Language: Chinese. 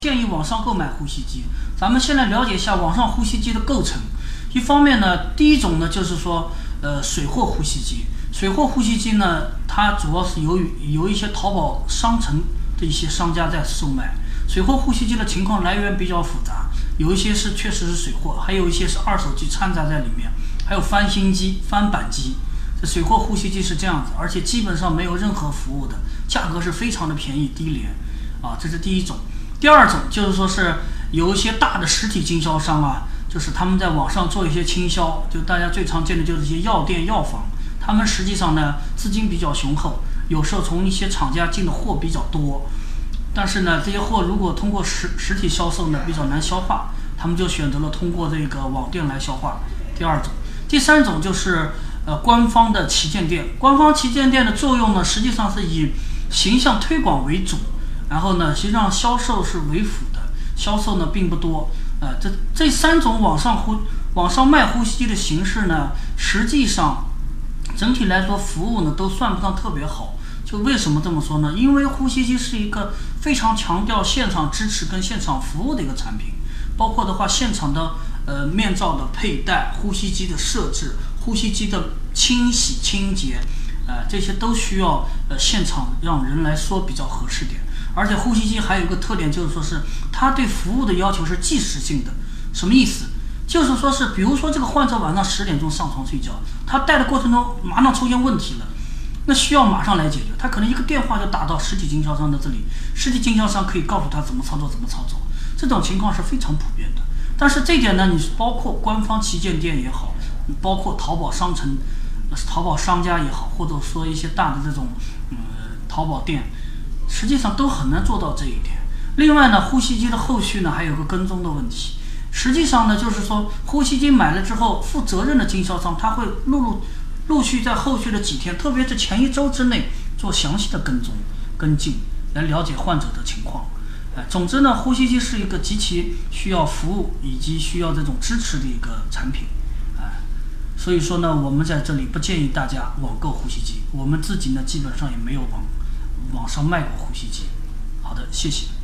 建议网上购买呼吸机。咱们先来了解一下网上呼吸机的构成。一方面呢，第一种呢就是说，呃，水货呼吸机。水货呼吸机呢，它主要是由于有一些淘宝商城的一些商家在售卖。水货呼吸机的情况来源比较复杂，有一些是确实是水货，还有一些是二手机掺杂在里面，还有翻新机、翻版机。这水货呼吸机是这样子，而且基本上没有任何服务的，价格是非常的便宜低廉啊，这是第一种。第二种就是说是有一些大的实体经销商啊，就是他们在网上做一些倾销，就大家最常见的就是一些药店、药房，他们实际上呢资金比较雄厚，有时候从一些厂家进的货比较多，但是呢这些货如果通过实实体销售呢比较难消化，他们就选择了通过这个网店来消化。第二种，第三种就是呃官方的旗舰店，官方旗舰店的作用呢实际上是以形象推广为主。然后呢，实际上销售是为辅的，销售呢并不多。呃，这这三种网上呼网上卖呼吸机的形式呢，实际上整体来说服务呢都算不上特别好。就为什么这么说呢？因为呼吸机是一个非常强调现场支持跟现场服务的一个产品，包括的话现场的呃面罩的佩戴、呼吸机的设置、呼吸机的清洗清洁，呃这些都需要呃现场让人来说比较合适点。而且呼吸机还有一个特点，就是说是它对服务的要求是即时性的。什么意思？就是说是，比如说这个患者晚上十点钟上床睡觉，他戴的过程中马上出现问题了，那需要马上来解决。他可能一个电话就打到实体经销商的这里，实体经销商可以告诉他怎么操作，怎么操作。这种情况是非常普遍的。但是这点呢，你包括官方旗舰店也好，包括淘宝商城、淘宝商家也好，或者说一些大的这种嗯淘宝店。实际上都很难做到这一点。另外呢，呼吸机的后续呢还有个跟踪的问题。实际上呢，就是说呼吸机买了之后，负责任的经销商他会陆陆陆续在后续的几天，特别是前一周之内做详细的跟踪跟进，来了解患者的情况。哎，总之呢，呼吸机是一个极其需要服务以及需要这种支持的一个产品。所以说呢，我们在这里不建议大家网购呼吸机，我们自己呢基本上也没有网。网上卖过呼吸机，好的，谢谢。